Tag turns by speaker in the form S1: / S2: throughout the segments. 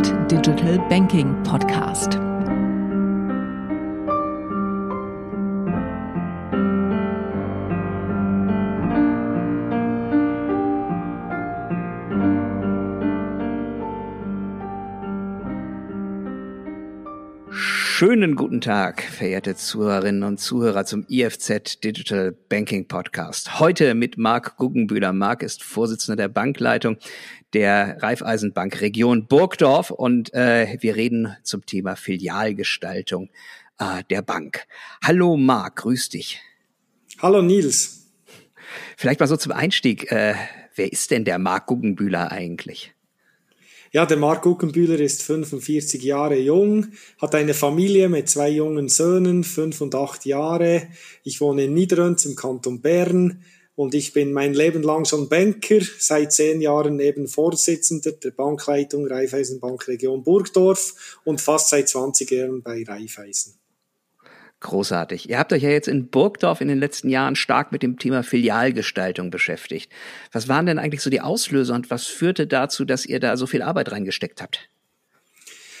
S1: Digital Banking Podcast.
S2: Schönen guten Tag, verehrte Zuhörerinnen und Zuhörer zum IFZ Digital Banking Podcast. Heute mit Marc Guggenbühler. Marc ist Vorsitzender der Bankleitung der Raiffeisenbank Region Burgdorf und äh, wir reden zum Thema Filialgestaltung äh, der Bank. Hallo Marc, grüß dich.
S3: Hallo Nils.
S2: Vielleicht mal so zum Einstieg. Äh, wer ist denn der Marc Guggenbühler eigentlich?
S3: Ja, der Mark Guggenbühler ist 45 Jahre jung, hat eine Familie mit zwei jungen Söhnen, fünf und acht Jahre. Ich wohne in Niederönz im Kanton Bern und ich bin mein Leben lang schon Banker, seit zehn Jahren eben Vorsitzender der Bankleitung Raiffeisenbank Region Burgdorf und fast seit 20 Jahren bei Raiffeisen.
S2: Großartig. Ihr habt euch ja jetzt in Burgdorf in den letzten Jahren stark mit dem Thema Filialgestaltung beschäftigt. Was waren denn eigentlich so die Auslöser und was führte dazu, dass ihr da so viel Arbeit reingesteckt habt?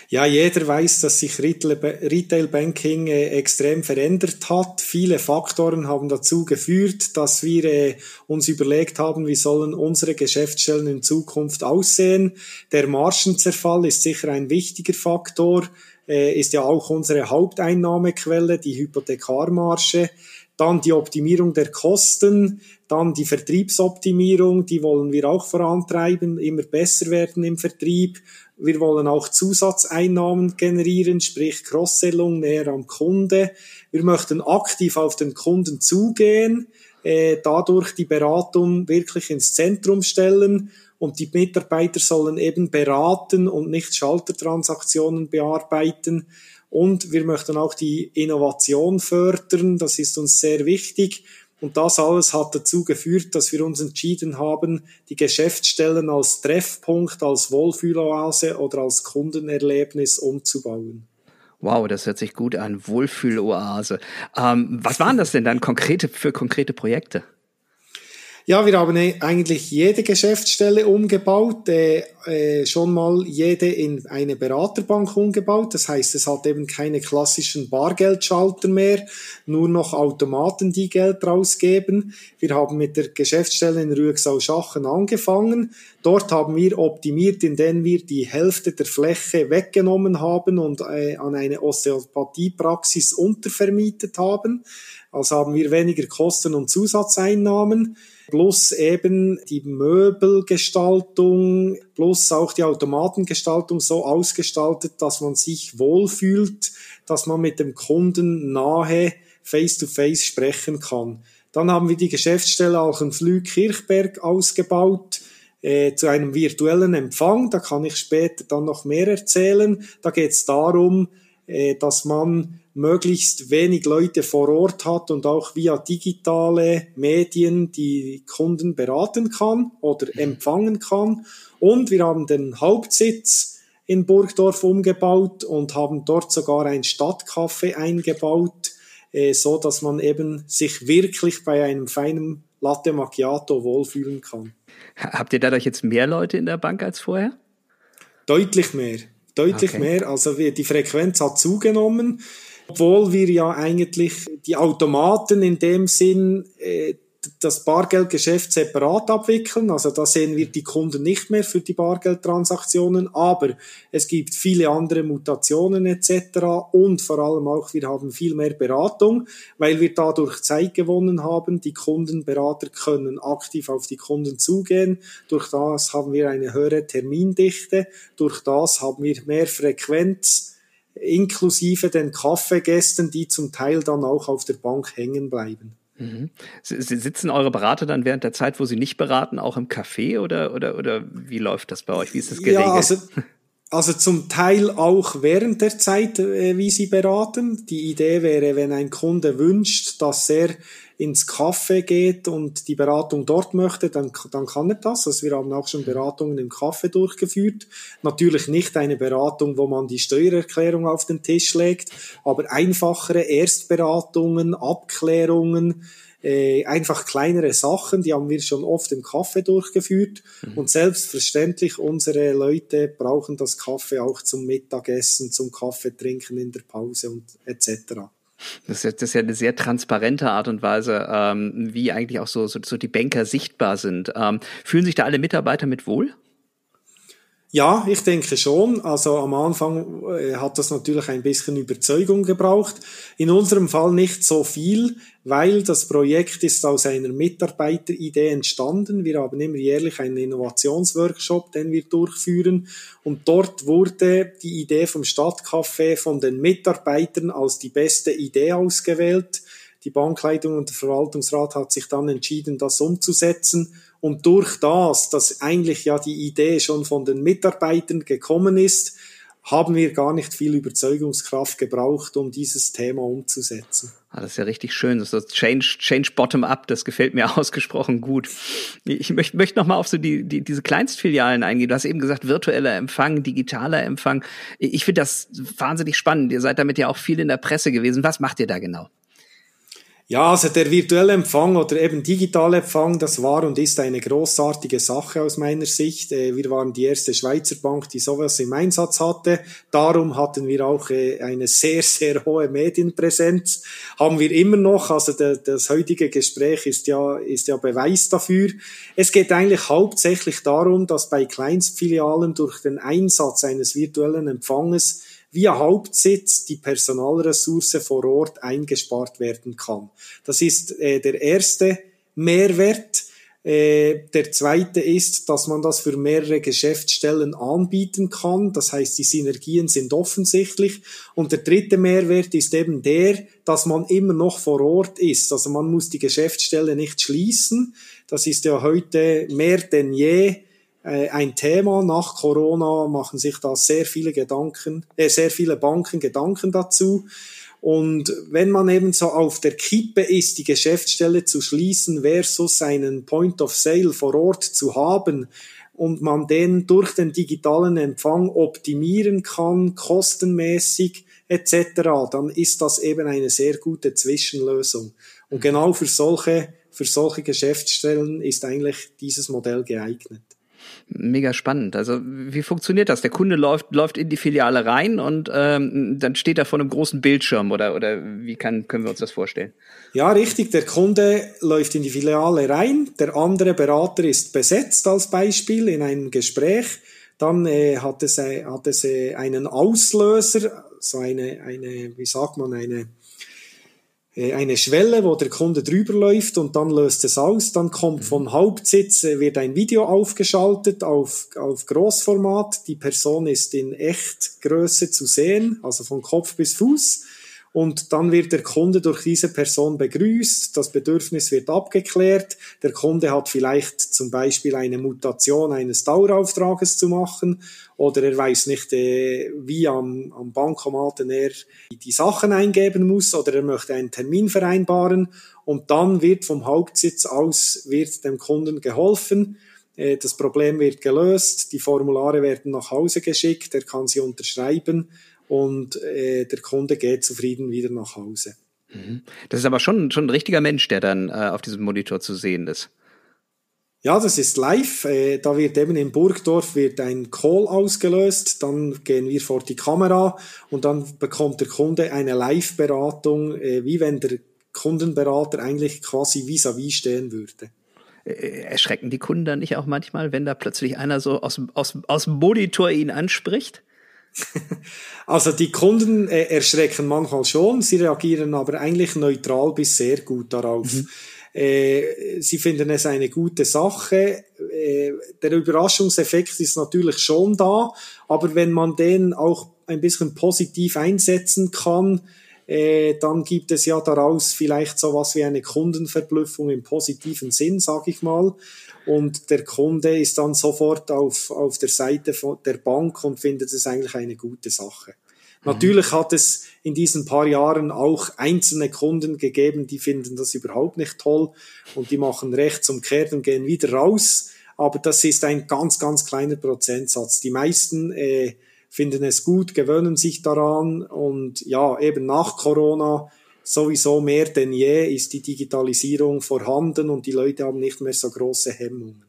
S3: Ja, jeder weiß, dass sich Retail Banking äh, extrem verändert hat. Viele Faktoren haben dazu geführt, dass wir äh, uns überlegt haben, wie sollen unsere Geschäftsstellen in Zukunft aussehen. Der Margenzerfall ist sicher ein wichtiger Faktor äh, ist ja auch unsere Haupteinnahmequelle, die Hypothekarmarge. Dann die Optimierung der Kosten, dann die Vertriebsoptimierung, die wollen wir auch vorantreiben, immer besser werden im Vertrieb. Wir wollen auch Zusatzeinnahmen generieren, sprich Crosssellung näher am Kunde. Wir möchten aktiv auf den Kunden zugehen, äh, dadurch die Beratung wirklich ins Zentrum stellen und die Mitarbeiter sollen eben beraten und nicht Schaltertransaktionen bearbeiten. Und wir möchten auch die Innovation fördern, das ist uns sehr wichtig. Und das alles hat dazu geführt, dass wir uns entschieden haben, die Geschäftsstellen als Treffpunkt, als Wohlfühloase oder als Kundenerlebnis umzubauen.
S2: Wow, das hört sich gut an. Wohlfühloase. Ähm, was waren das denn dann konkrete für konkrete Projekte?
S3: Ja, wir haben eigentlich jede Geschäftsstelle umgebaut, äh, äh, schon mal jede in eine Beraterbank umgebaut. Das heißt, es hat eben keine klassischen Bargeldschalter mehr, nur noch Automaten, die Geld rausgeben. Wir haben mit der Geschäftsstelle in Rüegsau-Schachen angefangen. Dort haben wir optimiert, indem wir die Hälfte der Fläche weggenommen haben und äh, an eine Osteopathiepraxis untervermietet haben. Also haben wir weniger Kosten und Zusatzeinnahmen plus eben die Möbelgestaltung, plus auch die Automatengestaltung so ausgestaltet, dass man sich wohlfühlt, dass man mit dem Kunden nahe face-to-face -face sprechen kann. Dann haben wir die Geschäftsstelle auch in Flüg-Kirchberg ausgebaut äh, zu einem virtuellen Empfang. Da kann ich später dann noch mehr erzählen. Da geht es darum, äh, dass man möglichst wenig Leute vor Ort hat und auch via digitale Medien die Kunden beraten kann oder mhm. empfangen kann. Und wir haben den Hauptsitz in Burgdorf umgebaut und haben dort sogar ein Stadtcafé eingebaut, äh, so dass man eben sich wirklich bei einem feinen Latte Macchiato wohlfühlen kann.
S2: Habt ihr dadurch jetzt mehr Leute in der Bank als vorher?
S3: Deutlich mehr. Deutlich okay. mehr. Also die Frequenz hat zugenommen obwohl wir ja eigentlich die Automaten in dem Sinn äh, das Bargeldgeschäft separat abwickeln. Also da sehen wir die Kunden nicht mehr für die Bargeldtransaktionen, aber es gibt viele andere Mutationen etc. Und vor allem auch, wir haben viel mehr Beratung, weil wir dadurch Zeit gewonnen haben. Die Kundenberater können aktiv auf die Kunden zugehen. Durch das haben wir eine höhere Termindichte. Durch das haben wir mehr Frequenz inklusive den Kaffeegästen, die zum Teil dann auch auf der Bank hängen bleiben.
S2: Mhm. Sitzen eure Berater dann während der Zeit, wo sie nicht beraten, auch im Café oder, oder, oder wie läuft das bei euch? Wie ist das geregelt? Ja,
S3: also, also zum Teil auch während der Zeit, äh, wie sie beraten. Die Idee wäre, wenn ein Kunde wünscht, dass er ins Café geht und die Beratung dort möchte, dann, dann kann er das. Also wir haben auch schon Beratungen im Café durchgeführt. Natürlich nicht eine Beratung, wo man die Steuererklärung auf den Tisch legt, aber einfachere Erstberatungen, Abklärungen, äh, einfach kleinere Sachen, die haben wir schon oft im Kaffee durchgeführt. Mhm. Und selbstverständlich, unsere Leute brauchen das Kaffee auch zum Mittagessen, zum Kaffee trinken in der Pause und etc.
S2: Das ist, ja, eine sehr transparente Art und Weise, ähm, wie eigentlich auch so, so, so die Banker sichtbar sind. Ähm, fühlen sich da alle Mitarbeiter mit wohl?
S3: Ja, ich denke schon. Also am Anfang äh, hat das natürlich ein bisschen Überzeugung gebraucht. In unserem Fall nicht so viel, weil das Projekt ist aus einer Mitarbeiteridee entstanden. Wir haben immer jährlich einen Innovationsworkshop, den wir durchführen. Und dort wurde die Idee vom Stadtcafé von den Mitarbeitern als die beste Idee ausgewählt. Die Bankleitung und der Verwaltungsrat hat sich dann entschieden, das umzusetzen. Und durch das, dass eigentlich ja die Idee schon von den Mitarbeitern gekommen ist, haben wir gar nicht viel Überzeugungskraft gebraucht, um dieses Thema umzusetzen.
S2: Ah, das ist ja richtig schön. Das ist Change, Change Bottom Up. Das gefällt mir ausgesprochen gut. Ich möchte, möchte noch mal auf so die, die, diese Kleinstfilialen eingehen. Du hast eben gesagt, virtueller Empfang, digitaler Empfang. Ich finde das wahnsinnig spannend. Ihr seid damit ja auch viel in der Presse gewesen. Was macht ihr da genau?
S3: Ja, also der virtuelle Empfang oder eben digitale Empfang, das war und ist eine großartige Sache aus meiner Sicht. Äh, wir waren die erste Schweizer Bank, die sowas im Einsatz hatte. Darum hatten wir auch äh, eine sehr, sehr hohe Medienpräsenz. Haben wir immer noch. Also das heutige Gespräch ist ja, ist ja Beweis dafür. Es geht eigentlich hauptsächlich darum, dass bei Kleinstfilialen durch den Einsatz eines virtuellen Empfanges via Hauptsitz die Personalressource vor Ort eingespart werden kann. Das ist äh, der erste Mehrwert. Äh, der zweite ist, dass man das für mehrere Geschäftsstellen anbieten kann. Das heißt, die Synergien sind offensichtlich. Und der dritte Mehrwert ist eben der, dass man immer noch vor Ort ist. Also man muss die Geschäftsstelle nicht schließen. Das ist ja heute mehr denn je ein Thema. Nach Corona machen sich da sehr viele Gedanken, äh, sehr viele Banken Gedanken dazu. Und wenn man eben so auf der Kippe ist, die Geschäftsstelle zu schließen versus einen Point of Sale vor Ort zu haben und man den durch den digitalen Empfang optimieren kann, kostenmäßig etc., dann ist das eben eine sehr gute Zwischenlösung. Und genau für solche, für solche Geschäftsstellen ist eigentlich dieses Modell geeignet.
S2: Mega spannend. Also wie funktioniert das? Der Kunde läuft, läuft in die Filiale rein und ähm, dann steht er vor einem großen Bildschirm oder, oder wie kann, können wir uns das vorstellen?
S3: Ja, richtig. Der Kunde läuft in die Filiale rein. Der andere Berater ist besetzt als Beispiel in einem Gespräch. Dann äh, hat es, äh, hat es äh, einen Auslöser, so eine, eine, wie sagt man, eine eine Schwelle, wo der Kunde drüber läuft und dann löst es aus. Dann kommt mhm. vom Hauptsitz, äh, wird ein Video aufgeschaltet auf, auf Großformat. Die Person ist in Echtgröße zu sehen, also von Kopf bis Fuß und dann wird der Kunde durch diese Person begrüßt, das Bedürfnis wird abgeklärt, der Kunde hat vielleicht zum Beispiel eine Mutation eines Dauerauftrages zu machen oder er weiß nicht, äh, wie am, am Bankomaten er die Sachen eingeben muss oder er möchte einen Termin vereinbaren. Und dann wird vom Hauptsitz aus wird dem Kunden geholfen. Äh, das Problem wird gelöst, die Formulare werden nach Hause geschickt, er kann sie unterschreiben und äh, der Kunde geht zufrieden wieder nach Hause.
S2: Mhm. Das ist aber schon, schon ein richtiger Mensch, der dann äh, auf diesem Monitor zu sehen ist.
S3: Ja, das ist live. Äh, da wird eben in Burgdorf wird ein Call ausgelöst, dann gehen wir vor die Kamera und dann bekommt der Kunde eine Live-Beratung, äh, wie wenn der Kundenberater eigentlich quasi vis-à-vis -vis stehen würde.
S2: Äh, erschrecken die Kunden dann nicht auch manchmal, wenn da plötzlich einer so aus, aus, aus dem Monitor ihn anspricht?
S3: Also die Kunden äh, erschrecken manchmal schon, sie reagieren aber eigentlich neutral bis sehr gut darauf. Mhm. Äh, sie finden es eine gute Sache. Äh, der Überraschungseffekt ist natürlich schon da, aber wenn man den auch ein bisschen positiv einsetzen kann, äh, dann gibt es ja daraus vielleicht so was wie eine Kundenverblüffung im positiven Sinn, sag ich mal und der Kunde ist dann sofort auf, auf der Seite von der Bank und findet es eigentlich eine gute Sache. Natürlich hat es in diesen paar Jahren auch einzelne Kunden gegeben, die finden das überhaupt nicht toll und die machen rechtsumkehrt und gehen wieder raus. Aber das ist ein ganz, ganz kleiner Prozentsatz. Die meisten äh, finden es gut, gewöhnen sich daran und ja, eben nach Corona sowieso mehr denn je ist die Digitalisierung vorhanden und die Leute haben nicht mehr so große Hemmungen.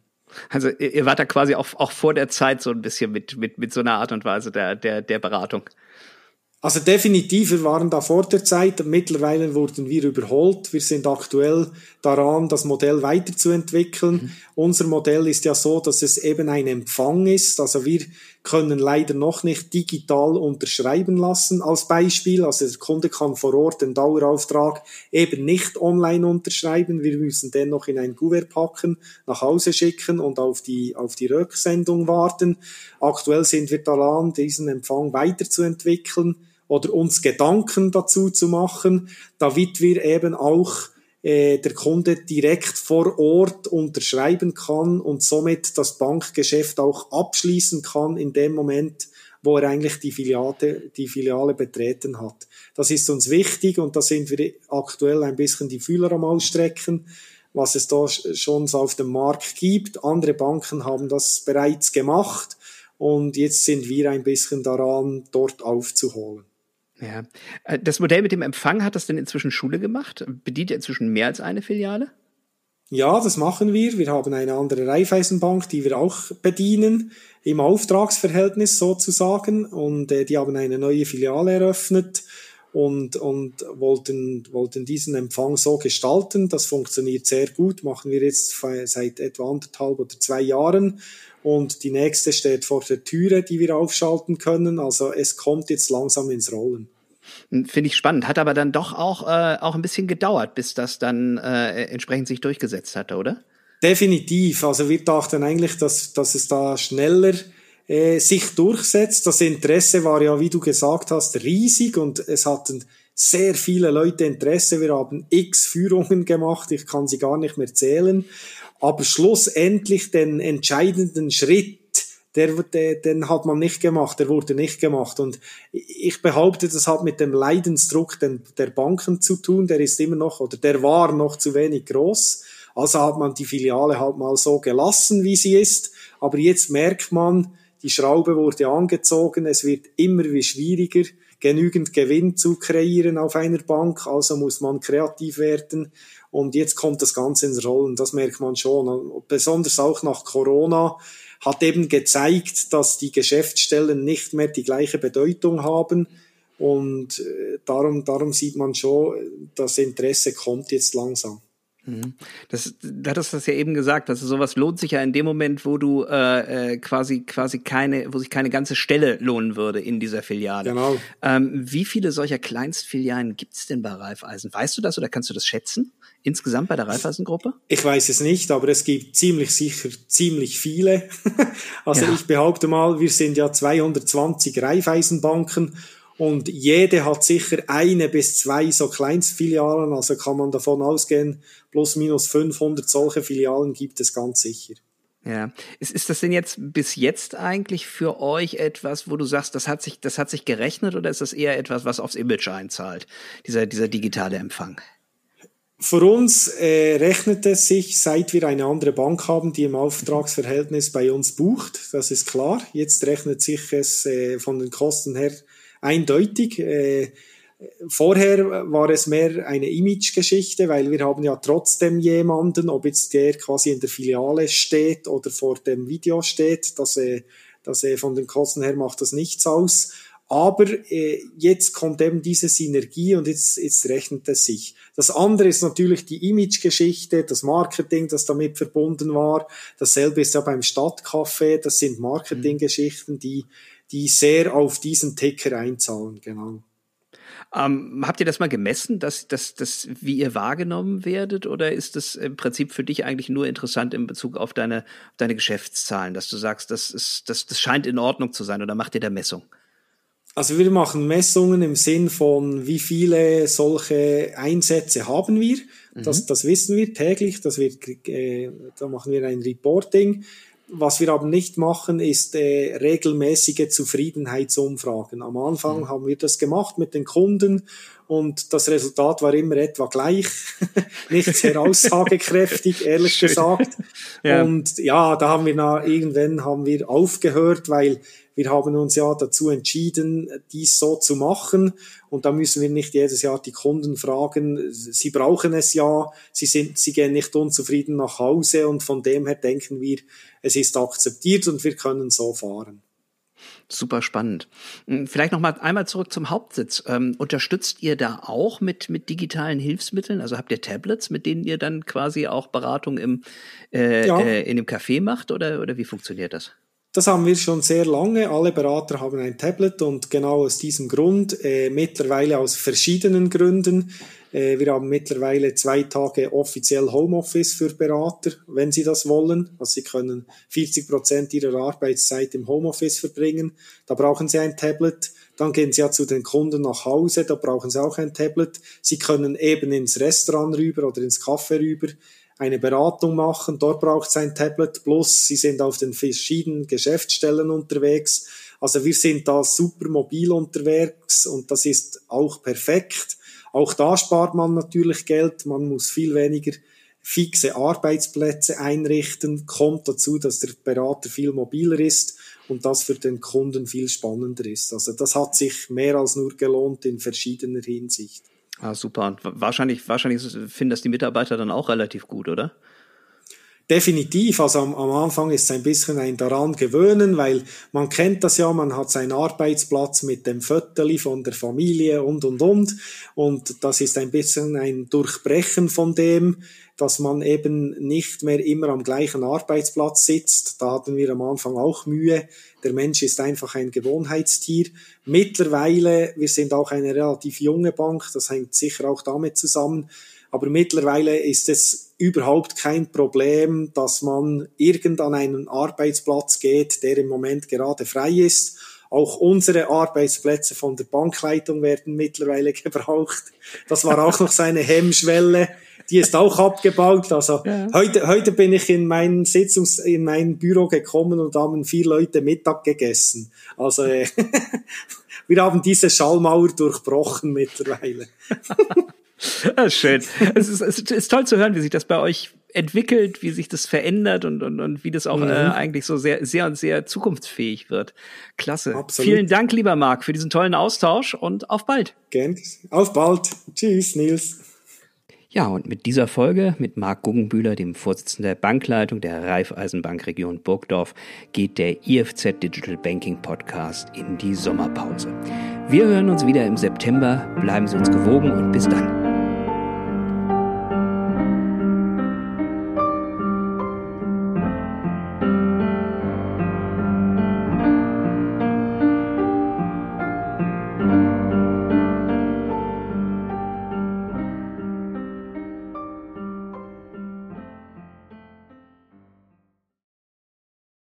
S2: Also ihr wart da quasi auch, auch vor der Zeit so ein bisschen mit, mit, mit so einer Art und Weise der, der, der Beratung.
S3: Also definitiv, wir waren da vor der Zeit. Mittlerweile wurden wir überholt. Wir sind aktuell daran, das Modell weiterzuentwickeln. Mhm. Unser Modell ist ja so, dass es eben ein Empfang ist. Also wir können leider noch nicht digital unterschreiben lassen als Beispiel. Also der Kunde kann vor Ort den Dauerauftrag eben nicht online unterschreiben. Wir müssen den noch in ein Kuvert packen, nach Hause schicken und auf die, auf die Rücksendung warten. Aktuell sind wir daran, diesen Empfang weiterzuentwickeln oder uns Gedanken dazu zu machen, damit wir eben auch äh, der Kunde direkt vor Ort unterschreiben kann und somit das Bankgeschäft auch abschließen kann in dem Moment, wo er eigentlich die Filiale, die Filiale betreten hat. Das ist uns wichtig und da sind wir aktuell ein bisschen die Fühler am Ausstrecken, was es da schon so auf dem Markt gibt. Andere Banken haben das bereits gemacht und jetzt sind wir ein bisschen daran, dort aufzuholen.
S2: Ja. Äh, das Modell mit dem Empfang hat das denn inzwischen Schule gemacht? Bedient ihr inzwischen mehr als eine Filiale?
S3: Ja, das machen wir. Wir haben eine andere Raiffeisenbank, die wir auch bedienen, im Auftragsverhältnis sozusagen. Und äh, die haben eine neue Filiale eröffnet und, und wollten, wollten diesen Empfang so gestalten. Das funktioniert sehr gut, machen wir jetzt seit etwa anderthalb oder zwei Jahren. Und die nächste steht vor der Türe, die wir aufschalten können. Also es kommt jetzt langsam ins Rollen.
S2: Hm, finde ich spannend. Hat aber dann doch auch, äh, auch ein bisschen gedauert, bis das dann äh, entsprechend sich durchgesetzt hatte, oder?
S3: Definitiv. Also wir dachten eigentlich, dass, dass es da schneller äh, sich durchsetzt. Das Interesse war ja, wie du gesagt hast, riesig und es hatten sehr viele Leute Interesse. Wir haben x Führungen gemacht, ich kann sie gar nicht mehr zählen. Aber schlussendlich den entscheidenden Schritt, der, der, den hat man nicht gemacht, der wurde nicht gemacht. Und ich behaupte, das hat mit dem Leidensdruck der Banken zu tun, der ist immer noch, oder der war noch zu wenig groß. Also hat man die Filiale halt mal so gelassen, wie sie ist. Aber jetzt merkt man, die Schraube wurde angezogen, es wird immer wie schwieriger, genügend Gewinn zu kreieren auf einer Bank, also muss man kreativ werden. Und jetzt kommt das Ganze ins Rollen, das merkt man schon. Besonders auch nach Corona hat eben gezeigt, dass die Geschäftsstellen nicht mehr die gleiche Bedeutung haben. Und äh, darum, darum sieht man schon, das Interesse kommt jetzt langsam.
S2: Mhm. Das, du hattest das ja eben gesagt, also sowas lohnt sich ja in dem Moment, wo du äh, äh, quasi quasi keine, wo sich keine ganze Stelle lohnen würde in dieser Filiale.
S3: Genau.
S2: Ähm, wie viele solcher Kleinstfilialen gibt's denn bei Raiffeisen? Weißt du das oder kannst du das schätzen? Insgesamt bei der Raiffeisengruppe?
S3: Ich weiß es nicht, aber es gibt ziemlich sicher ziemlich viele. also ja. ich behaupte mal, wir sind ja 220 Raiffeisenbanken und jede hat sicher eine bis zwei so Kleinstfilialen, also kann man davon ausgehen, plus minus 500 solche Filialen gibt es ganz sicher.
S2: Ja, ist, ist das denn jetzt bis jetzt eigentlich für euch etwas, wo du sagst, das hat sich, das hat sich gerechnet oder ist das eher etwas, was aufs Image einzahlt, dieser, dieser digitale Empfang?
S3: Für uns äh, rechnet es sich, seit wir eine andere Bank haben, die im Auftragsverhältnis bei uns bucht. Das ist klar. Jetzt rechnet sich es äh, von den Kosten her eindeutig. Äh, vorher war es mehr eine Image-Geschichte, weil wir haben ja trotzdem jemanden, ob jetzt der quasi in der Filiale steht oder vor dem Video steht, dass er, dass er von den Kosten her macht das nichts aus. Aber äh, jetzt kommt eben diese Synergie und jetzt, jetzt rechnet es sich. Das andere ist natürlich die Image-Geschichte, das Marketing, das damit verbunden war. Dasselbe ist ja beim Stadtcafé, das sind Marketinggeschichten, die die sehr auf diesen Ticker einzahlen, genau.
S2: Ähm, habt ihr das mal gemessen, dass, dass, dass, wie ihr wahrgenommen werdet, oder ist das im Prinzip für dich eigentlich nur interessant in Bezug auf deine, deine Geschäftszahlen, dass du sagst, das, ist, das, das scheint in Ordnung zu sein, oder macht ihr da Messung?
S3: Also wir machen Messungen im Sinn von, wie viele solche Einsätze haben wir. Das, mhm. das wissen wir täglich, das wird, äh, da machen wir ein Reporting was wir aber nicht machen, ist äh, regelmäßige Zufriedenheitsumfragen. Am Anfang mhm. haben wir das gemacht mit den Kunden und das Resultat war immer etwa gleich. nicht sehr aussagekräftig, ehrlich Schön. gesagt. Ja. Und ja, da haben wir na, irgendwann haben wir aufgehört, weil wir haben uns ja dazu entschieden, dies so zu machen. Und da müssen wir nicht jedes Jahr die Kunden fragen, sie brauchen es ja, sie sind, sie gehen nicht unzufrieden nach Hause und von dem her denken wir, es ist akzeptiert und wir können so fahren.
S2: Super spannend. Hm, vielleicht noch mal einmal zurück zum Hauptsitz. Ähm, unterstützt ihr da auch mit mit digitalen Hilfsmitteln? Also habt ihr Tablets, mit denen ihr dann quasi auch Beratung im äh, ja. äh, in dem Café macht oder oder wie funktioniert das?
S3: Das haben wir schon sehr lange. Alle Berater haben ein Tablet und genau aus diesem Grund, äh, mittlerweile aus verschiedenen Gründen. Äh, wir haben mittlerweile zwei Tage offiziell Homeoffice für Berater, wenn sie das wollen. Also sie können 40 Prozent ihrer Arbeitszeit im Homeoffice verbringen. Da brauchen sie ein Tablet. Dann gehen sie ja zu den Kunden nach Hause, da brauchen sie auch ein Tablet. Sie können eben ins Restaurant rüber oder ins Café rüber eine Beratung machen. Dort braucht es ein Tablet Plus. Sie sind auf den verschiedenen Geschäftsstellen unterwegs. Also wir sind da super mobil unterwegs und das ist auch perfekt. Auch da spart man natürlich Geld. Man muss viel weniger fixe Arbeitsplätze einrichten. Kommt dazu, dass der Berater viel mobiler ist und das für den Kunden viel spannender ist. Also das hat sich mehr als nur gelohnt in verschiedener Hinsicht.
S2: Ah, super. Und wahrscheinlich, wahrscheinlich finden das die Mitarbeiter dann auch relativ gut, oder?
S3: Definitiv, also am, am, Anfang ist es ein bisschen ein daran gewöhnen, weil man kennt das ja, man hat seinen Arbeitsplatz mit dem Viertel von der Familie und und und und das ist ein bisschen ein Durchbrechen von dem, dass man eben nicht mehr immer am gleichen Arbeitsplatz sitzt. Da hatten wir am Anfang auch Mühe. Der Mensch ist einfach ein Gewohnheitstier. Mittlerweile, wir sind auch eine relativ junge Bank, das hängt sicher auch damit zusammen, aber mittlerweile ist es überhaupt kein Problem, dass man irgend an einen Arbeitsplatz geht, der im Moment gerade frei ist. Auch unsere Arbeitsplätze von der Bankleitung werden mittlerweile gebraucht. Das war auch noch seine Hemmschwelle die ist auch abgebaut. Also ja. heute, heute bin ich in mein Sitzungs, in mein Büro gekommen und haben vier Leute Mittag gegessen. Also äh, wir haben diese Schallmauer durchbrochen mittlerweile.
S2: Das ist schön. Es ist, es ist toll zu hören, wie sich das bei euch entwickelt, wie sich das verändert und, und, und wie das auch mhm. äh, eigentlich so sehr, sehr und sehr zukunftsfähig wird. Klasse. Absolut. Vielen Dank, lieber Marc, für diesen tollen Austausch und auf bald.
S3: Gern. Auf bald. Tschüss, Nils.
S2: Ja, und mit dieser Folge, mit Marc Guggenbühler, dem Vorsitzenden der Bankleitung der Raiffeisenbank Region Burgdorf, geht der IFZ Digital Banking Podcast in die Sommerpause. Wir hören uns wieder im September. Bleiben Sie uns gewogen und bis dann.